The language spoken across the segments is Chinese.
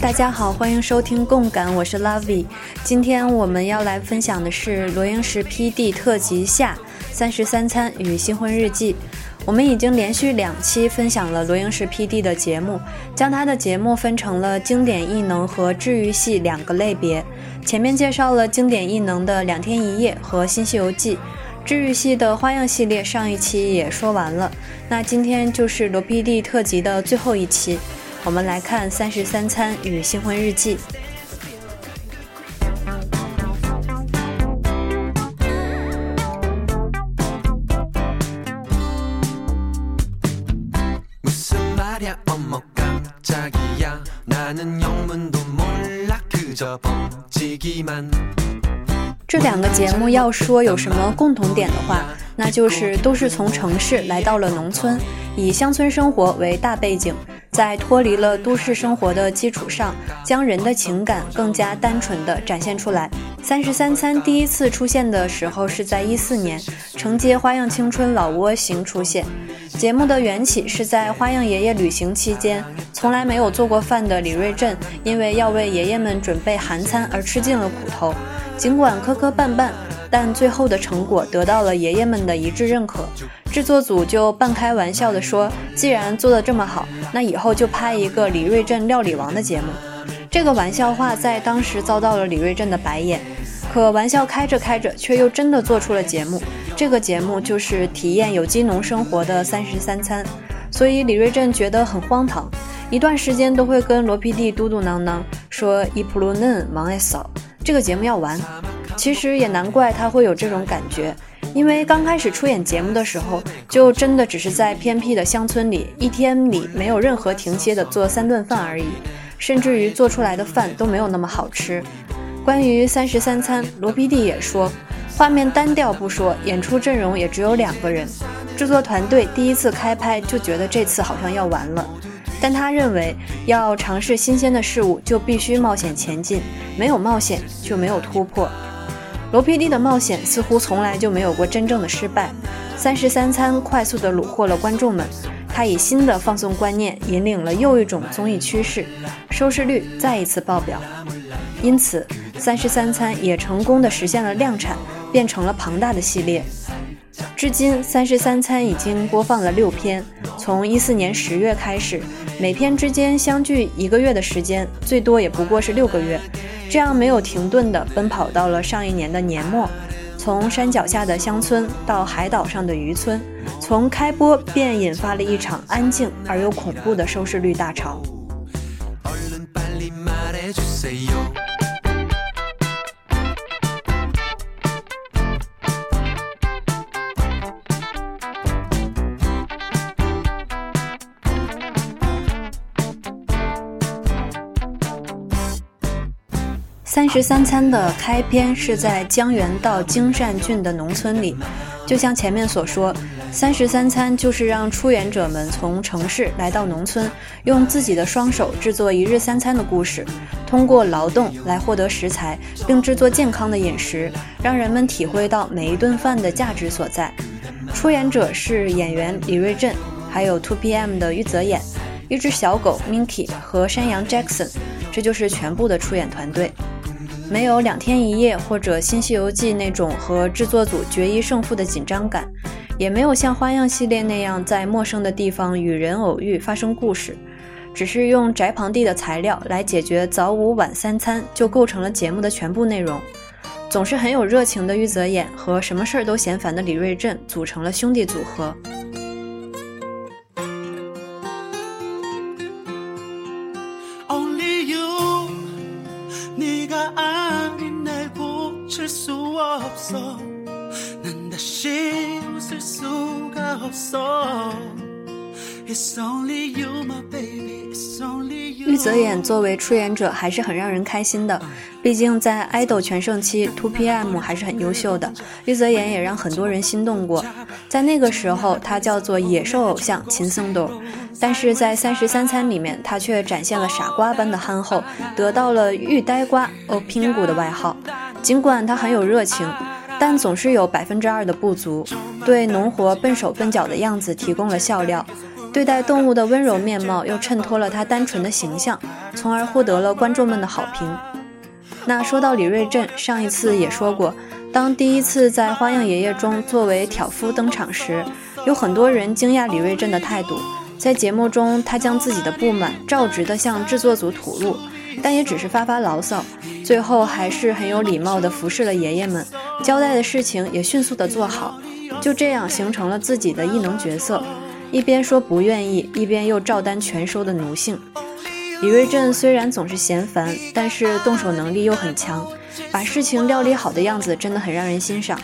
大家好，欢迎收听共感，我是 Lovey。今天我们要来分享的是罗英石 PD 特辑下三十三餐与新婚日记。我们已经连续两期分享了罗英石 PD 的节目，将他的节目分成了经典异能和治愈系两个类别。前面介绍了经典异能的《两天一夜》和《新西游记》，治愈系的花样系列上一期也说完了。那今天就是罗 PD 特辑的最后一期。我们来看《三十三餐与新婚日记》。这两个节目要说有什么共同点的话，那就是都是从城市来到了农村，以乡村生活为大背景。在脱离了都市生活的基础上，将人的情感更加单纯地展现出来。三十三餐第一次出现的时候是在一四年，承接《花样青春》老挝行出现。节目的缘起是在花样爷爷旅行期间，从来没有做过饭的李瑞镇，因为要为爷爷们准备韩餐而吃尽了苦头。尽管磕磕绊绊。但最后的成果得到了爷爷们的一致认可，制作组就半开玩笑地说：“既然做得这么好，那以后就拍一个李瑞镇料理王的节目。”这个玩笑话在当时遭到了李瑞镇的白眼，可玩笑开着开着，却又真的做出了节目。这个节目就是体验有机农生活的三十三餐，所以李瑞镇觉得很荒唐，一段时间都会跟罗 PD 嘟嘟囔囔说：“一普鲁嫩忙爱扫，这个节目要完。”其实也难怪他会有这种感觉，因为刚开始出演节目的时候，就真的只是在偏僻的乡村里，一天里没有任何停歇的做三顿饭而已，甚至于做出来的饭都没有那么好吃。关于三十三餐，罗 PD 也说，画面单调不说，演出阵容也只有两个人，制作团队第一次开拍就觉得这次好像要完了，但他认为要尝试新鲜的事物就必须冒险前进，没有冒险就没有突破。罗 PD 的冒险似乎从来就没有过真正的失败。三十三餐快速地虏获了观众们，他以新的放送观念引领了又一种综艺趋势，收视率再一次爆表。因此，三十三餐也成功地实现了量产，变成了庞大的系列。至今，三十三餐已经播放了六篇，从一四年十月开始，每篇之间相距一个月的时间，最多也不过是六个月。这样没有停顿的奔跑到了上一年的年末，从山脚下的乡村到海岛上的渔村，从开播便引发了一场安静而又恐怖的收视率大潮。三十三餐的开篇是在江原道京善郡的农村里，就像前面所说，三十三餐就是让出演者们从城市来到农村，用自己的双手制作一日三餐的故事，通过劳动来获得食材，并制作健康的饮食，让人们体会到每一顿饭的价值所在。出演者是演员李瑞镇，还有 Two PM 的玉泽演，一只小狗 Minky 和山羊 Jackson，这就是全部的出演团队。没有两天一夜或者新西游记那种和制作组决一胜负的紧张感，也没有像花样系列那样在陌生的地方与人偶遇发生故事，只是用宅旁地的材料来解决早午晚三餐，就构成了节目的全部内容。总是很有热情的玉泽演和什么事儿都嫌烦的李瑞镇组成了兄弟组合。玉泽演作为出演者还是很让人开心的，毕竟在爱豆全盛期，2PM 还是很优秀的。玉泽演也让很多人心动过，在那个时候他叫做野兽偶像秦松斗，但是在《三十三餐》里面他却展现了傻瓜般的憨厚，得到了玉呆瓜 o p i n g 的外号。尽管他很有热情，但总是有百分之二的不足，对农活笨手笨脚的样子提供了笑料。对待动物的温柔面貌又衬托了他单纯的形象，从而获得了观众们的好评。那说到李瑞镇，上一次也说过，当第一次在《花样爷爷》中作为挑夫登场时，有很多人惊讶李瑞镇的态度。在节目中，他将自己的不满照直地向制作组吐露，但也只是发发牢骚，最后还是很有礼貌地服侍了爷爷们，交代的事情也迅速地做好，就这样形成了自己的异能角色。一边说不愿意，一边又照单全收的奴性。李瑞镇虽然总是嫌烦，但是动手能力又很强，把事情料理好的样子真的很让人欣赏。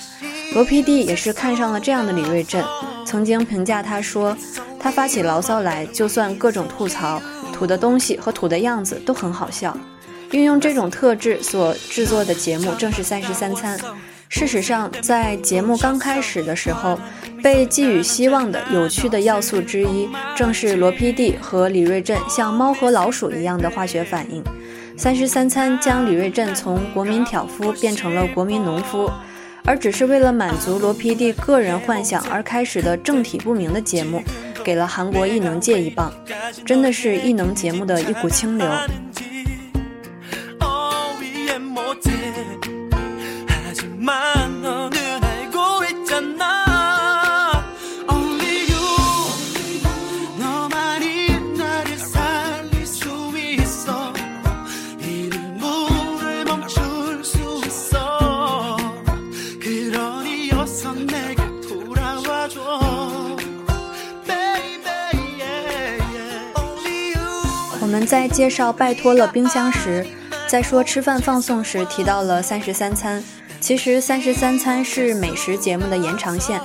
罗 PD 也是看上了这样的李瑞镇，曾经评价他说：“他发起牢骚来，就算各种吐槽，土的东西和土的样子都很好笑。”运用这种特质所制作的节目正是《三十三餐》。事实上，在节目刚开始的时候，被寄予希望的有趣的要素之一，正是罗 PD 和李瑞镇像猫和老鼠一样的化学反应。三十三餐将李瑞镇从国民挑夫变成了国民农夫，而只是为了满足罗 PD 个人幻想而开始的正体不明的节目，给了韩国艺能界一棒，真的是艺能节目的一股清流。在介绍拜托了冰箱时，在说吃饭放送时提到了三十三餐。其实三十三餐是美食节目的延长线。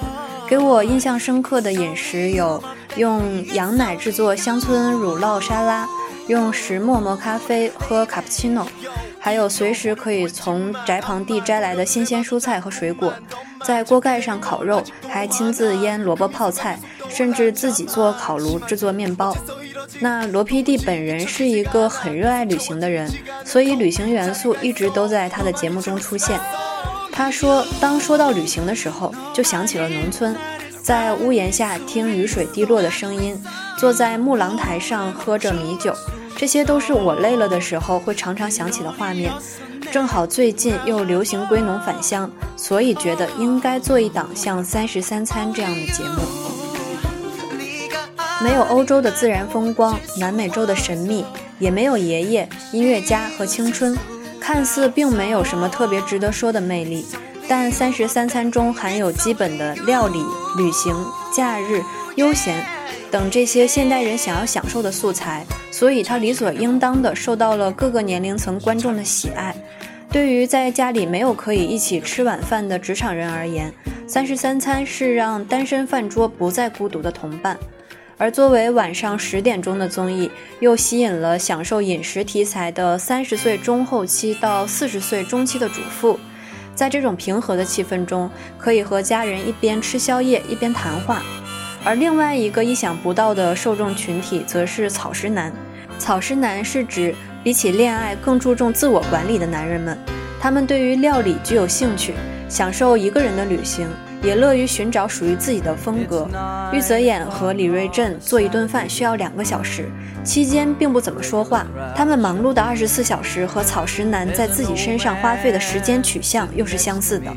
给我印象深刻的饮食有用羊奶制作乡村乳酪沙拉，用石磨磨咖啡喝卡布奇诺，还有随时可以从宅旁地摘来的新鲜蔬菜和水果，在锅盖上烤肉，还亲自腌萝卜泡菜，甚至自己做烤炉制作面包。那罗 PD 本人是一个很热爱旅行的人，所以旅行元素一直都在他的节目中出现。他说，当说到旅行的时候，就想起了农村，在屋檐下听雨水滴落的声音，坐在木廊台上喝着米酒，这些都是我累了的时候会常常想起的画面。正好最近又流行归农返乡，所以觉得应该做一档像《三十三餐》这样的节目。没有欧洲的自然风光，南美洲的神秘，也没有爷爷、音乐家和青春，看似并没有什么特别值得说的魅力。但三十三餐中含有基本的料理、旅行、假日、悠闲等这些现代人想要享受的素材，所以它理所应当的受到了各个年龄层观众的喜爱。对于在家里没有可以一起吃晚饭的职场人而言，三十三餐是让单身饭桌不再孤独的同伴。而作为晚上十点钟的综艺，又吸引了享受饮食题材的三十岁中后期到四十岁中期的主妇，在这种平和的气氛中，可以和家人一边吃宵夜一边谈话。而另外一个意想不到的受众群体，则是草食男。草食男是指比起恋爱更注重自我管理的男人们，他们对于料理具有兴趣，享受一个人的旅行。也乐于寻找属于自己的风格。玉泽演和李瑞镇做一顿饭需要两个小时，期间并不怎么说话。他们忙碌的二十四小时和草食男在自己身上花费的时间取向又是相似的。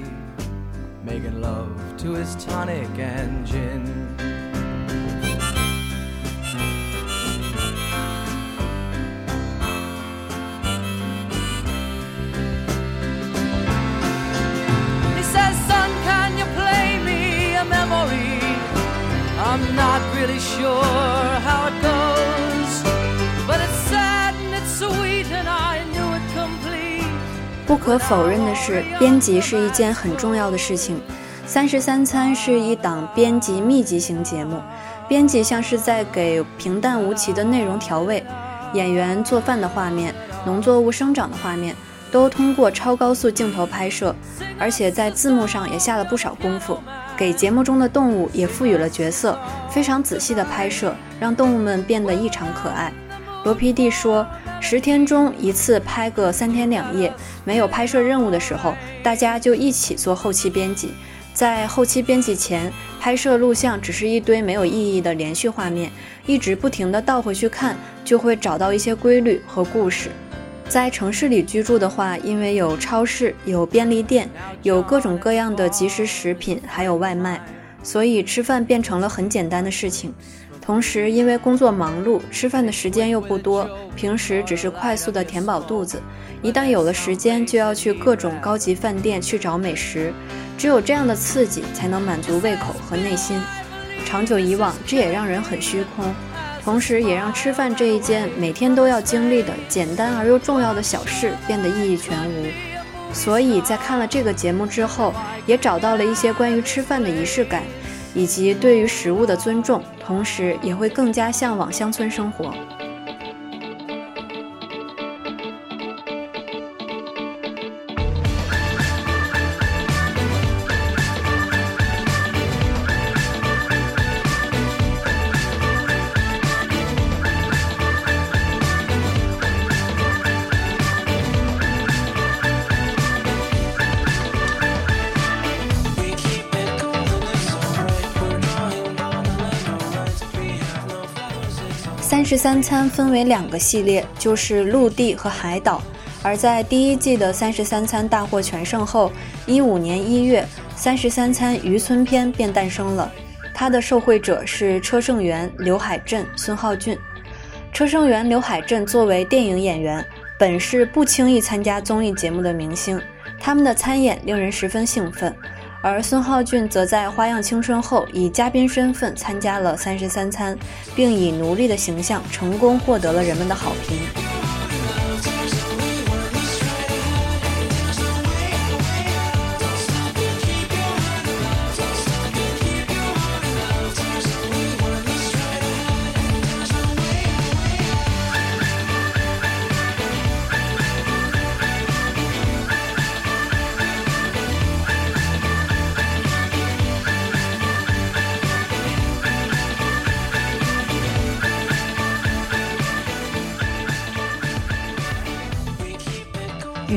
I'm not really sure how it goes but it's sad and it's sweet and i knew it complete. 不可否认的是编辑是一件很重要的事情。三十三餐是一档编辑密集型节目编辑像是在给平淡无奇的内容调味演员做饭的画面农作物生长的画面都通过超高速镜头拍摄而且在字幕上也下了不少功夫。给节目中的动物也赋予了角色，非常仔细的拍摄，让动物们变得异常可爱。罗 PD 说，十天中一次拍个三天两夜，没有拍摄任务的时候，大家就一起做后期编辑。在后期编辑前，拍摄录像只是一堆没有意义的连续画面，一直不停地倒回去看，就会找到一些规律和故事。在城市里居住的话，因为有超市、有便利店、有各种各样的即食食品，还有外卖，所以吃饭变成了很简单的事情。同时，因为工作忙碌，吃饭的时间又不多，平时只是快速的填饱肚子，一旦有了时间，就要去各种高级饭店去找美食。只有这样的刺激，才能满足胃口和内心。长久以往，这也让人很虚空，同时也让吃饭这一件每天都要经历的简单而又重要的小事变得意义全无。所以在看了这个节目之后，也找到了一些关于吃饭的仪式感，以及对于食物的尊重，同时也会更加向往乡村生活。十三餐分为两个系列，就是陆地和海岛。而在第一季的三十三餐大获全胜后，一五年一月，三十三餐渔村篇便诞生了。它的受惠者是车胜元、刘海镇、孙浩俊。车胜元、刘海镇作为电影演员，本是不轻易参加综艺节目的明星，他们的参演令人十分兴奋。而孙浩俊则在《花样青春》后以嘉宾身份参加了《三十三餐》，并以奴隶的形象成功获得了人们的好评。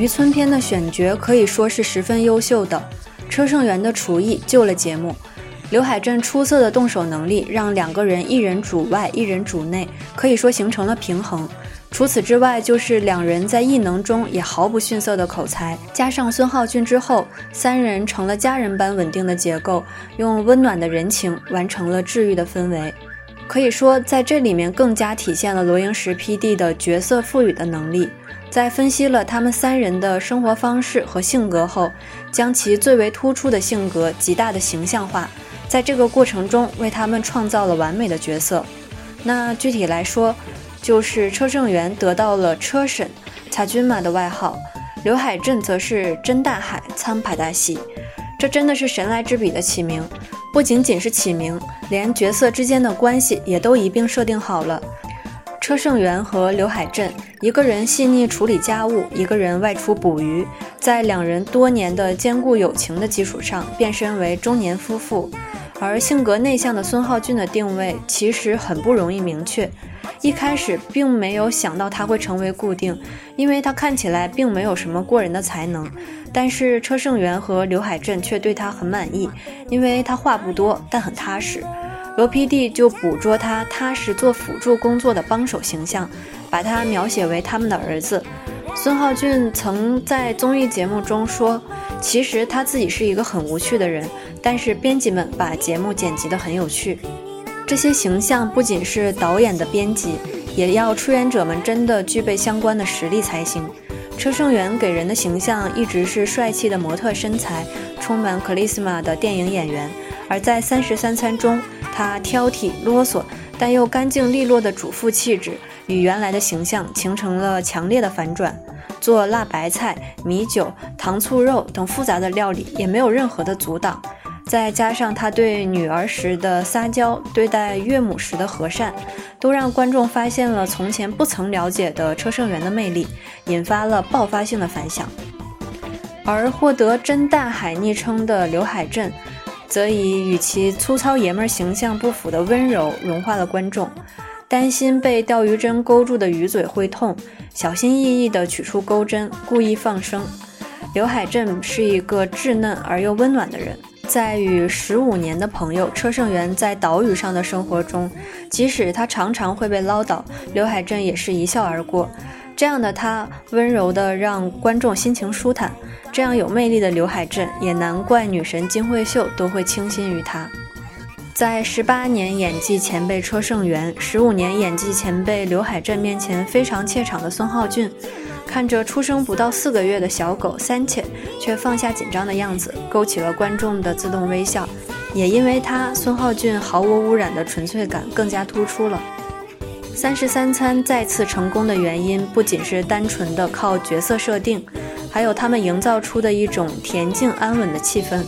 村篇的选角可以说是十分优秀的，车胜元的厨艺救了节目，刘海镇出色的动手能力让两个人一人主外一人主内，可以说形成了平衡。除此之外，就是两人在异能中也毫不逊色的口才，加上孙浩俊之后，三人成了家人般稳定的结构，用温暖的人情完成了治愈的氛围。可以说，在这里面更加体现了罗英石 P.D 的角色赋予的能力。在分析了他们三人的生活方式和性格后，将其最为突出的性格极大的形象化，在这个过程中为他们创造了完美的角色。那具体来说，就是车胜元得到了车神查君玛的外号，刘海镇则是真大海苍帕大西。这真的是神来之笔的起名，不仅仅是起名，连角色之间的关系也都一并设定好了。车胜元和刘海镇，一个人细腻处理家务，一个人外出捕鱼，在两人多年的坚固友情的基础上，变身为中年夫妇。而性格内向的孙浩俊的定位其实很不容易明确，一开始并没有想到他会成为固定，因为他看起来并没有什么过人的才能。但是车胜元和刘海镇却对他很满意，因为他话不多，但很踏实。罗 PD 就捕捉他踏实做辅助工作的帮手形象，把他描写为他们的儿子。孙浩俊曾在综艺节目中说：“其实他自己是一个很无趣的人，但是编辑们把节目剪辑得很有趣。”这些形象不仅是导演的编辑，也要出演者们真的具备相关的实力才行。车胜元给人的形象一直是帅气的模特身材，充满 charisma 的电影演员，而在《三十三餐》中。他挑剔啰嗦，但又干净利落的主妇气质，与原来的形象形成了强烈的反转。做辣白菜、米酒、糖醋肉等复杂的料理，也没有任何的阻挡。再加上他对女儿时的撒娇，对待岳母时的和善，都让观众发现了从前不曾了解的车胜元的魅力，引发了爆发性的反响。而获得“真大海”昵称的刘海镇，则以与其粗糙爷们儿形象不符的温柔融化了观众。担心被钓鱼针勾住的鱼嘴会痛，小心翼翼地取出钩针，故意放生。刘海镇是一个稚嫩而又温暖的人。在与十五年的朋友车胜元在岛屿上的生活中，即使他常常会被唠叨，刘海镇也是一笑而过。这样的他，温柔的让观众心情舒坦。这样有魅力的刘海镇，也难怪女神金惠秀都会倾心于他。在十八年演技前辈车胜元、十五年演技前辈刘海镇面前非常怯场的孙浩俊。看着出生不到四个月的小狗三切，却放下紧张的样子，勾起了观众的自动微笑。也因为他，孙浩俊毫无污染的纯粹感更加突出了。三十三餐再次成功的原因，不仅是单纯的靠角色设定，还有他们营造出的一种恬静安稳的气氛。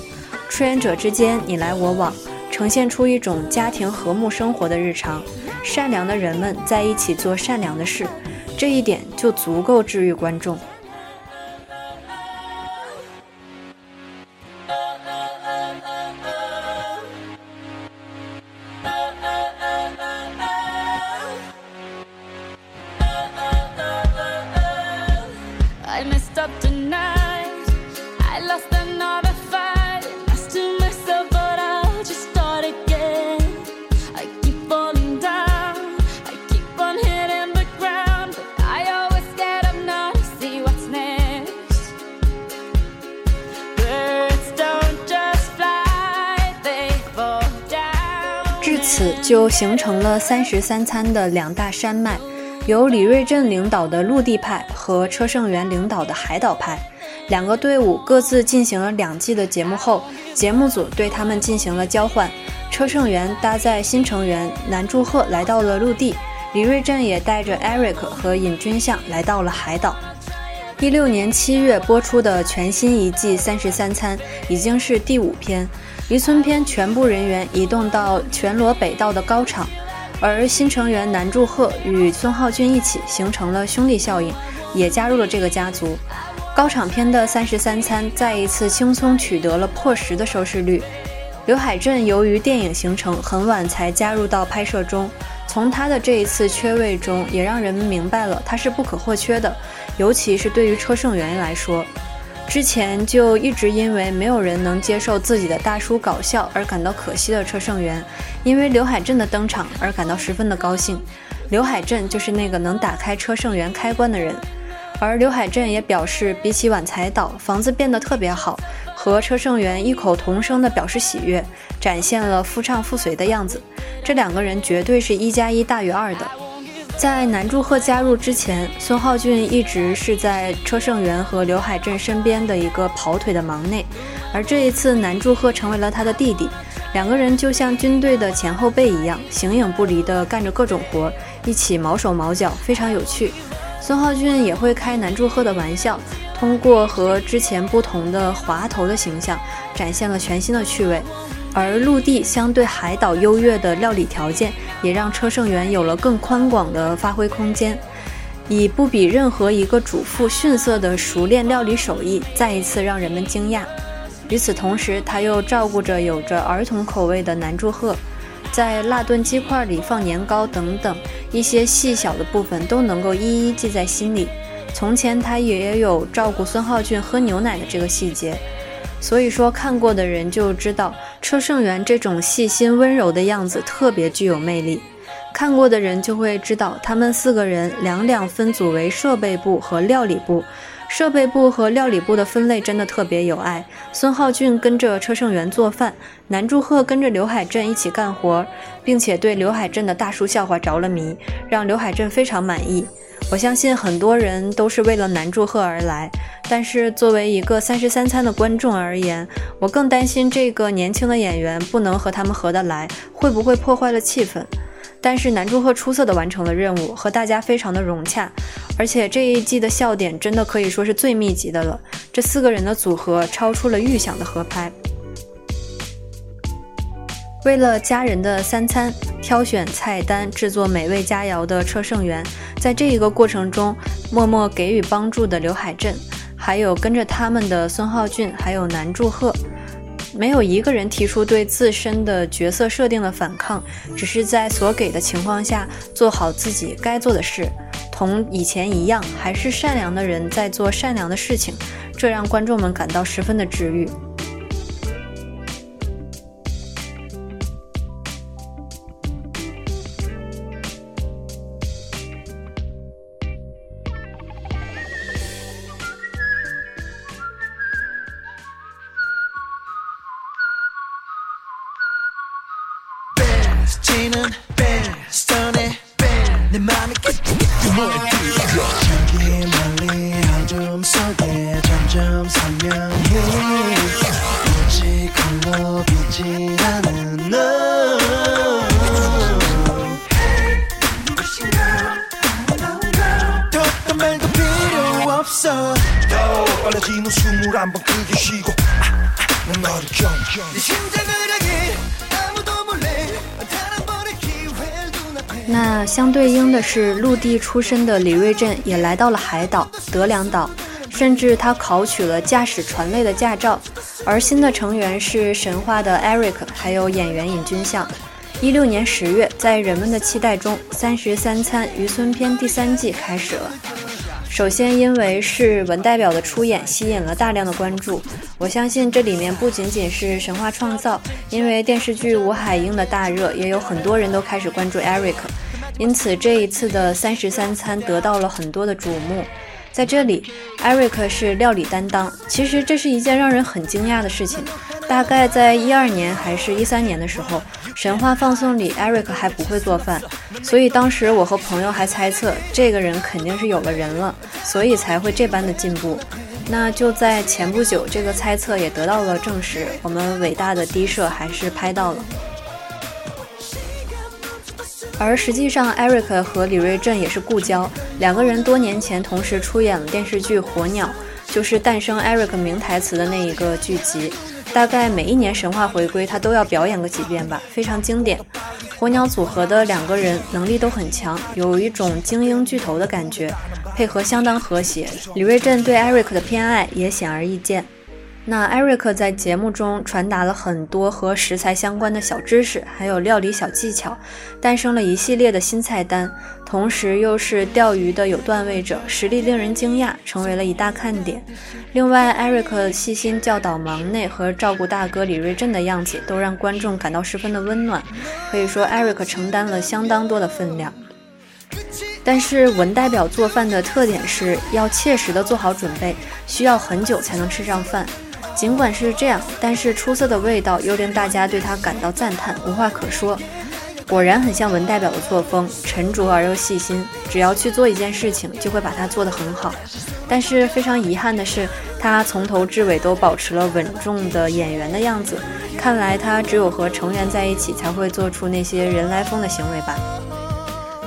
出演者之间你来我往，呈现出一种家庭和睦生活的日常。善良的人们在一起做善良的事。这一点就足够治愈观众。形成了三十三餐的两大山脉，由李瑞镇领导的陆地派和车胜元领导的海岛派。两个队伍各自进行了两季的节目后，节目组对他们进行了交换。车胜元搭载新成员南柱赫来到了陆地，李瑞镇也带着 Eric 和尹君相来到了海岛。一六年七月播出的全新一季三十三餐已经是第五篇。渔村篇全部人员移动到全罗北道的高场，而新成员南柱赫与孙浩俊一起形成了兄弟效应，也加入了这个家族。高场篇的三十三餐再一次轻松取得了破十的收视率。刘海镇由于电影行程很晚才加入到拍摄中，从他的这一次缺位中也让人们明白了他是不可或缺的，尤其是对于车胜元来说。之前就一直因为没有人能接受自己的大叔搞笑而感到可惜的车胜元，因为刘海镇的登场而感到十分的高兴。刘海镇就是那个能打开车胜元开关的人，而刘海镇也表示，比起晚才岛，房子变得特别好，和车胜元异口同声的表示喜悦，展现了夫唱妇随的样子。这两个人绝对是一加一大于二的。在南柱赫加入之前，孙浩俊一直是在车胜元和刘海镇身边的一个跑腿的忙内，而这一次南柱赫成为了他的弟弟，两个人就像军队的前后辈一样，形影不离地干着各种活，一起毛手毛脚，非常有趣。孙浩俊也会开南柱赫的玩笑，通过和之前不同的滑头的形象，展现了全新的趣味。而陆地相对海岛优越的料理条件。也让车胜元有了更宽广的发挥空间，以不比任何一个主妇逊色的熟练料理手艺，再一次让人们惊讶。与此同时，他又照顾着有着儿童口味的南柱赫，在辣炖鸡块里放年糕等等一些细小的部分都能够一一记在心里。从前他也有照顾孙浩俊喝牛奶的这个细节。所以说，看过的人就知道车胜元这种细心温柔的样子特别具有魅力。看过的人就会知道，他们四个人两两分组为设备部和料理部。设备部和料理部的分类真的特别有爱。孙浩俊跟着车胜元做饭，南柱赫跟着刘海镇一起干活，并且对刘海镇的大叔笑话着了迷，让刘海镇非常满意。我相信很多人都是为了南祝贺而来，但是作为一个三十三餐的观众而言，我更担心这个年轻的演员不能和他们合得来，会不会破坏了气氛？但是南祝贺出色的完成了任务，和大家非常的融洽，而且这一季的笑点真的可以说是最密集的了。这四个人的组合超出了预想的合拍。为了家人的三餐，挑选菜单、制作美味佳肴的车胜元，在这一个过程中默默给予帮助的刘海镇，还有跟着他们的孙浩俊，还有南柱赫，没有一个人提出对自身的角色设定的反抗，只是在所给的情况下做好自己该做的事，同以前一样，还是善良的人在做善良的事情，这让观众们感到十分的治愈。那相对应的是，陆地出身的李瑞镇也来到了海岛德良岛，甚至他考取了驾驶船类的驾照。而新的成员是神话的 Eric，还有演员尹君相。一六年十月，在人们的期待中，《三十三餐渔村篇》第三季开始了。首先，因为是文代表的出演，吸引了大量的关注。我相信这里面不仅仅是神话创造，因为电视剧《吴海英》的大热，也有很多人都开始关注 Eric，因此这一次的三十三餐得到了很多的瞩目。在这里，Eric 是料理担当，其实这是一件让人很惊讶的事情。大概在一二年还是一三年的时候，神话放送里，Eric 还不会做饭，所以当时我和朋友还猜测这个人肯定是有了人了，所以才会这般的进步。那就在前不久，这个猜测也得到了证实，我们伟大的低社还是拍到了。而实际上，Eric 和李瑞镇也是故交，两个人多年前同时出演了电视剧《火鸟》，就是诞生 Eric 名台词的那一个剧集。大概每一年神话回归，他都要表演个几遍吧，非常经典。火鸟组合的两个人能力都很强，有一种精英巨头的感觉，配合相当和谐。李瑞镇对 Eric 的偏爱也显而易见。那艾瑞克在节目中传达了很多和食材相关的小知识，还有料理小技巧，诞生了一系列的新菜单，同时又是钓鱼的有段位者，实力令人惊讶，成为了一大看点。另外艾瑞克细心教导忙内和照顾大哥李瑞镇的样子，都让观众感到十分的温暖。可以说艾瑞克承担了相当多的分量。但是文代表做饭的特点是要切实的做好准备，需要很久才能吃上饭。尽管是这样，但是出色的味道又令大家对他感到赞叹，无话可说。果然很像文代表的作风，沉着而又细心。只要去做一件事情，就会把它做得很好。但是非常遗憾的是，他从头至尾都保持了稳重的演员的样子。看来他只有和成员在一起，才会做出那些人来疯的行为吧。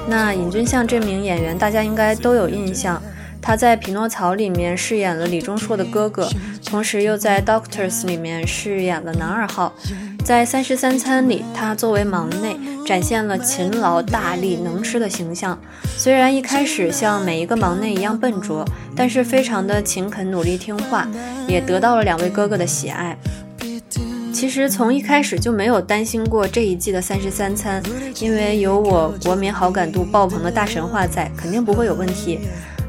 那尹君相这名演员，大家应该都有印象。他在《匹诺曹》里面饰演了李钟硕的哥哥，同时又在《Doctors》里面饰演了男二号。在《三十三餐》里，他作为忙内，展现了勤劳、大力、能吃的形象。虽然一开始像每一个忙内一样笨拙，但是非常的勤恳、努力、听话，也得到了两位哥哥的喜爱。其实从一开始就没有担心过这一季的《三十三餐》，因为有我国民好感度爆棚的大神话在，肯定不会有问题。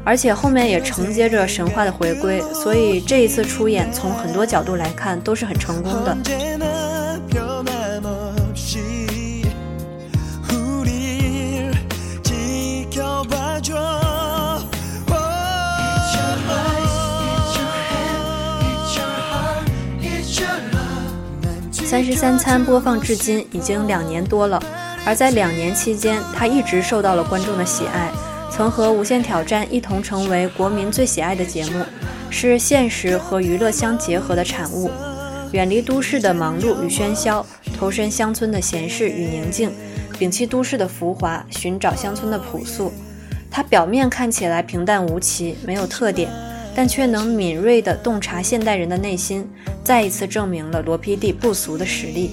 而且后面也承接着神话的回归，所以这一次出演从很多角度来看都是很成功的。三十三餐播放至今已经两年多了，而在两年期间，他一直受到了观众的喜爱。曾和《无限挑战》一同成为国民最喜爱的节目，是现实和娱乐相结合的产物。远离都市的忙碌与喧嚣，投身乡村的闲适与宁静，摒弃都市的浮华，寻找乡村的朴素。它表面看起来平淡无奇，没有特点，但却能敏锐地洞察现代人的内心，再一次证明了罗 PD 不俗的实力。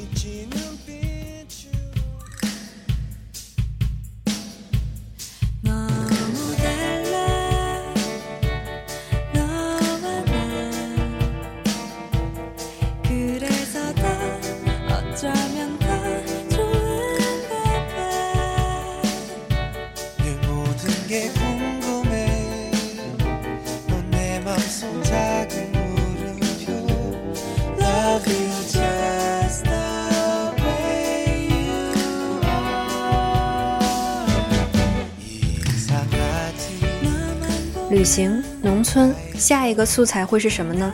下一个素材会是什么呢？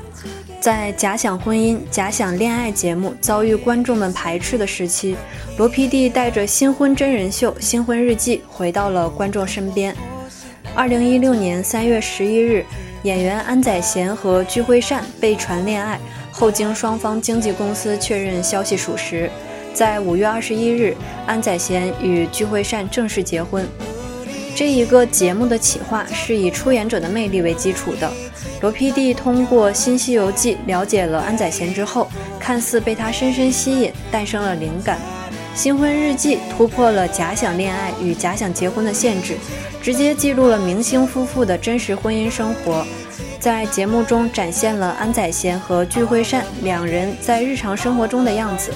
在假想婚姻、假想恋爱节目遭遇观众们排斥的时期，罗 PD 带着新婚真人秀《新婚日记》回到了观众身边。二零一六年三月十一日，演员安宰贤和具惠善被传恋爱，后经双方经纪公司确认消息属实，在五月二十一日，安宰贤与具惠善正式结婚。这一个节目的企划是以出演者的魅力为基础的。罗 PD 通过《新西游记》了解了安宰贤之后，看似被他深深吸引，诞生了灵感。《新婚日记》突破了假想恋爱与假想结婚的限制，直接记录了明星夫妇的真实婚姻生活，在节目中展现了安宰贤和具惠善两人在日常生活中的样子。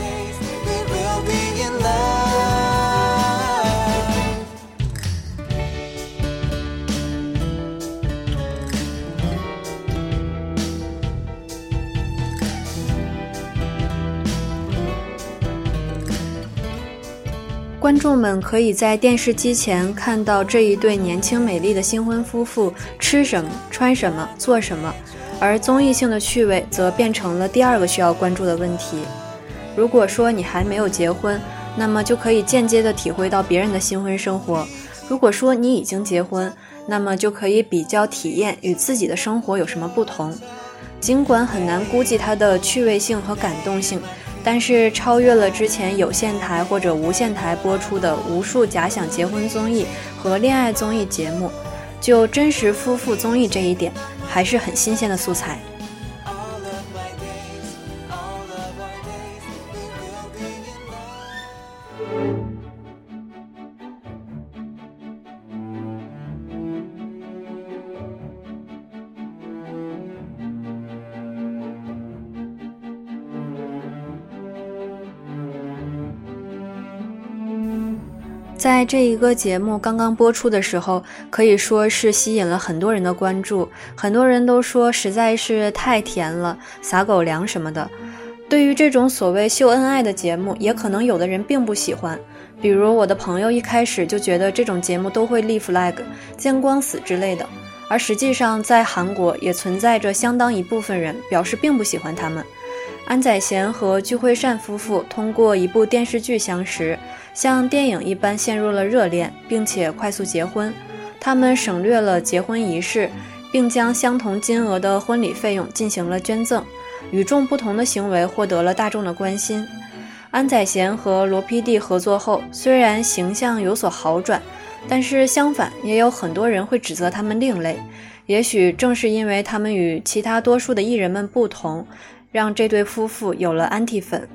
观众们可以在电视机前看到这一对年轻美丽的新婚夫妇吃什么、穿什么、做什么，而综艺性的趣味则变成了第二个需要关注的问题。如果说你还没有结婚，那么就可以间接的体会到别人的新婚生活；如果说你已经结婚，那么就可以比较体验与自己的生活有什么不同。尽管很难估计它的趣味性和感动性。但是超越了之前有线台或者无线台播出的无数假想结婚综艺和恋爱综艺节目，就真实夫妇综艺这一点，还是很新鲜的素材。在这一个节目刚刚播出的时候，可以说是吸引了很多人的关注。很多人都说实在是太甜了，撒狗粮什么的。对于这种所谓秀恩爱的节目，也可能有的人并不喜欢。比如我的朋友一开始就觉得这种节目都会立 flag、见光死之类的。而实际上，在韩国也存在着相当一部分人表示并不喜欢他们。安宰贤和具惠善夫妇通过一部电视剧相识，像电影一般陷入了热恋，并且快速结婚。他们省略了结婚仪式，并将相同金额的婚礼费用进行了捐赠。与众不同的行为获得了大众的关心。安宰贤和罗 PD 合作后，虽然形象有所好转，但是相反，也有很多人会指责他们另类。也许正是因为他们与其他多数的艺人们不同。让这对夫妇有了安替粉，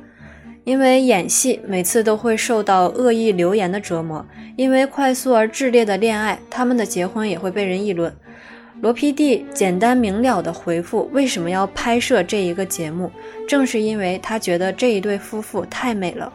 因为演戏每次都会受到恶意留言的折磨，因为快速而炽烈的恋爱，他们的结婚也会被人议论。罗 PD 简单明了的回复为什么要拍摄这一个节目，正是因为他觉得这一对夫妇太美了。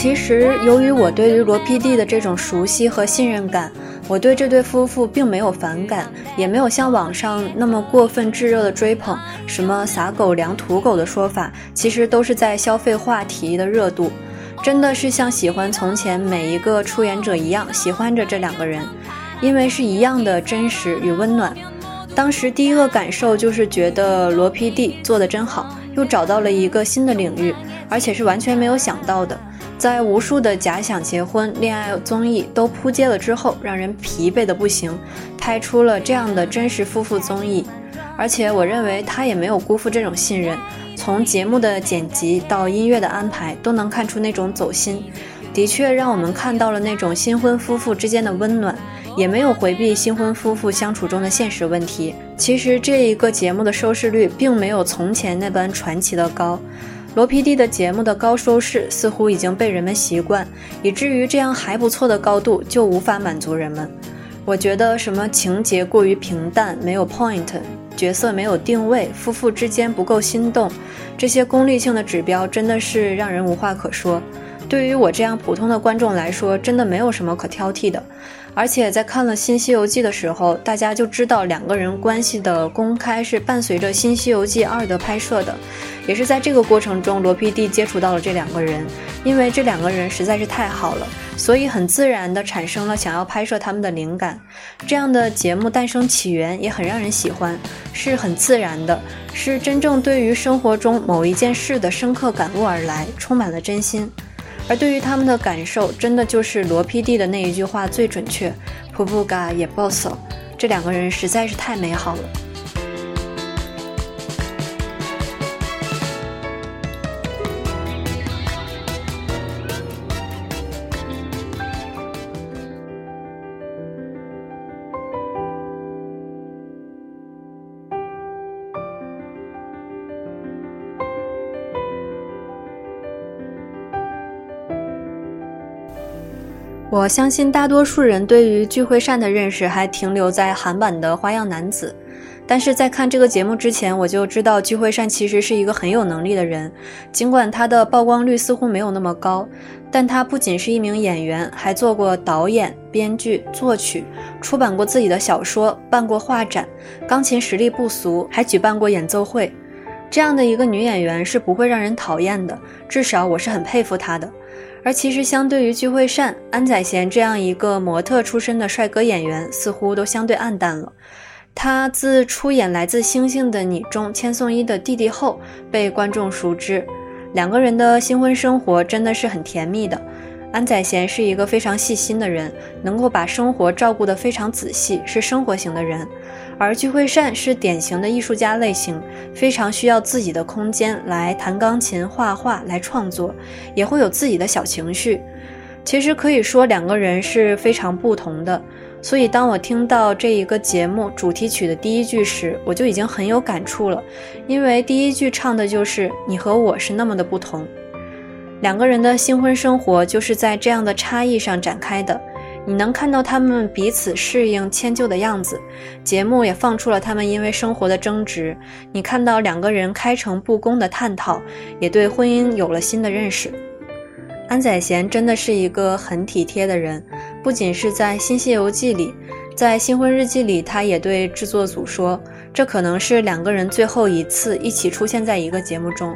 其实，由于我对于罗 PD 的这种熟悉和信任感，我对这对夫妇并没有反感，也没有像网上那么过分炙热的追捧，什么撒狗粮、土狗的说法，其实都是在消费话题的热度。真的是像喜欢从前每一个出演者一样，喜欢着这两个人，因为是一样的真实与温暖。当时第一个感受就是觉得罗 PD 做的真好，又找到了一个新的领域，而且是完全没有想到的。在无数的假想结婚、恋爱综艺都扑街了之后，让人疲惫的不行，拍出了这样的真实夫妇综艺，而且我认为他也没有辜负这种信任。从节目的剪辑到音乐的安排，都能看出那种走心，的确让我们看到了那种新婚夫妇之间的温暖，也没有回避新婚夫妇相处中的现实问题。其实这一个节目的收视率并没有从前那般传奇的高。罗 PD 的节目的高收视似乎已经被人们习惯，以至于这样还不错的高度就无法满足人们。我觉得什么情节过于平淡，没有 point，角色没有定位，夫妇之间不够心动，这些功利性的指标真的是让人无话可说。对于我这样普通的观众来说，真的没有什么可挑剔的。而且在看了《新西游记》的时候，大家就知道两个人关系的公开是伴随着《新西游记二》的拍摄的，也是在这个过程中，罗 PD 接触到了这两个人，因为这两个人实在是太好了，所以很自然的产生了想要拍摄他们的灵感。这样的节目诞生起源也很让人喜欢，是很自然的，是真正对于生活中某一件事的深刻感悟而来，充满了真心。而对于他们的感受，真的就是罗 PD 的那一句话最准确：“普布嘎也 boss，了这两个人实在是太美好了。”我相信大多数人对于具惠善的认识还停留在韩版的花样男子，但是在看这个节目之前，我就知道具惠善其实是一个很有能力的人。尽管他的曝光率似乎没有那么高，但他不仅是一名演员，还做过导演、编剧、作曲，出版过自己的小说，办过画展，钢琴实力不俗，还举办过演奏会。这样的一个女演员是不会让人讨厌的，至少我是很佩服她的。而其实，相对于具惠善、安宰贤这样一个模特出身的帅哥演员，似乎都相对暗淡了。他自出演《来自星星的你》中千颂伊的弟弟后，被观众熟知。两个人的新婚生活真的是很甜蜜的。安宰贤是一个非常细心的人，能够把生活照顾得非常仔细，是生活型的人。而具惠善是典型的艺术家类型，非常需要自己的空间来弹钢琴、画画来创作，也会有自己的小情绪。其实可以说两个人是非常不同的。所以当我听到这一个节目主题曲的第一句时，我就已经很有感触了，因为第一句唱的就是“你和我是那么的不同”。两个人的新婚生活就是在这样的差异上展开的。你能看到他们彼此适应、迁就的样子，节目也放出了他们因为生活的争执。你看到两个人开诚布公的探讨，也对婚姻有了新的认识。安宰贤真的是一个很体贴的人，不仅是在《新西游记》里，在《新婚日记》里，他也对制作组说，这可能是两个人最后一次一起出现在一个节目中。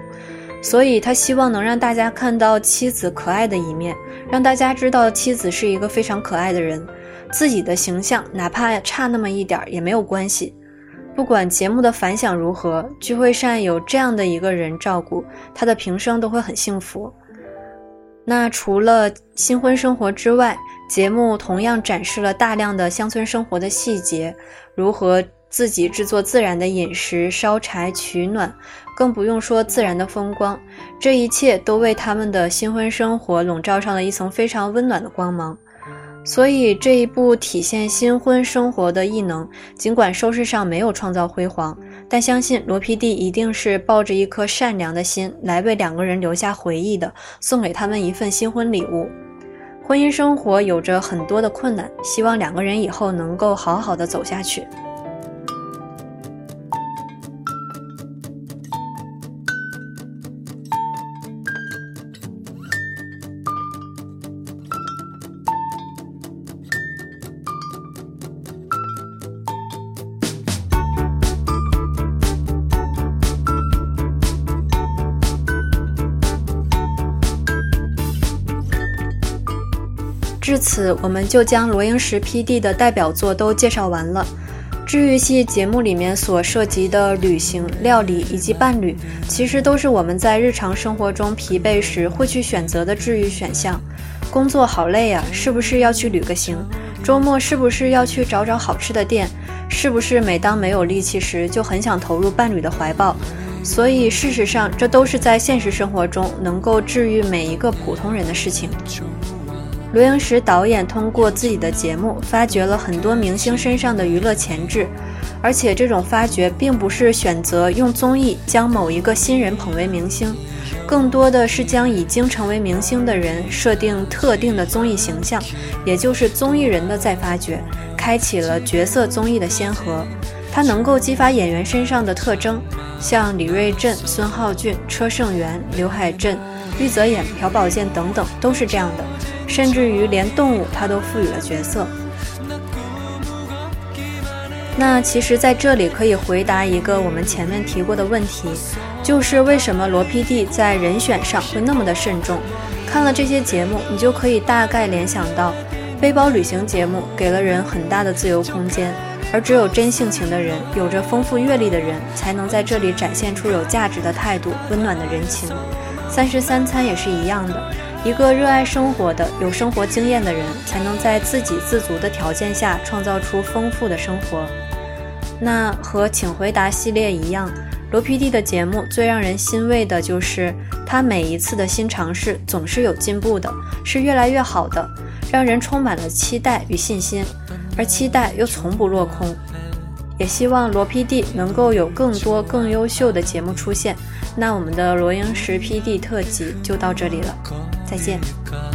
所以他希望能让大家看到妻子可爱的一面，让大家知道妻子是一个非常可爱的人，自己的形象哪怕差那么一点儿也没有关系。不管节目的反响如何，聚会善有这样的一个人照顾，他的平生都会很幸福。那除了新婚生活之外，节目同样展示了大量的乡村生活的细节，如何自己制作自然的饮食，烧柴取暖。更不用说自然的风光，这一切都为他们的新婚生活笼罩上了一层非常温暖的光芒。所以这一部体现新婚生活的异能，尽管收视上没有创造辉煌，但相信罗 PD 一定是抱着一颗善良的心来为两个人留下回忆的，送给他们一份新婚礼物。婚姻生活有着很多的困难，希望两个人以后能够好好的走下去。至此，我们就将罗英石 P.D 的代表作都介绍完了。治愈系节目里面所涉及的旅行、料理以及伴侣，其实都是我们在日常生活中疲惫时会去选择的治愈选项。工作好累啊，是不是要去旅个行？周末是不是要去找找好吃的店？是不是每当没有力气时，就很想投入伴侣的怀抱？所以，事实上，这都是在现实生活中能够治愈每一个普通人的事情。罗英石导演通过自己的节目，发掘了很多明星身上的娱乐潜质，而且这种发掘并不是选择用综艺将某一个新人捧为明星，更多的是将已经成为明星的人设定特定的综艺形象，也就是综艺人的再发掘，开启了角色综艺的先河。它能够激发演员身上的特征，像李瑞镇、孙浩俊、车胜元、刘海镇、玉泽演、朴宝剑等等，都是这样的。甚至于连动物他都赋予了角色。那其实，在这里可以回答一个我们前面提过的问题，就是为什么罗 PD 在人选上会那么的慎重？看了这些节目，你就可以大概联想到，背包旅行节目给了人很大的自由空间，而只有真性情的人，有着丰富阅历的人，才能在这里展现出有价值的态度、温暖的人情。三十三餐也是一样的。一个热爱生活的、有生活经验的人，才能在自给自足的条件下创造出丰富的生活。那和《请回答》系列一样，罗 PD 的节目最让人欣慰的就是他每一次的新尝试总是有进步的，是越来越好的，让人充满了期待与信心，而期待又从不落空。也希望罗 PD 能够有更多更优秀的节目出现。那我们的罗英石 PD 特辑就到这里了。再见。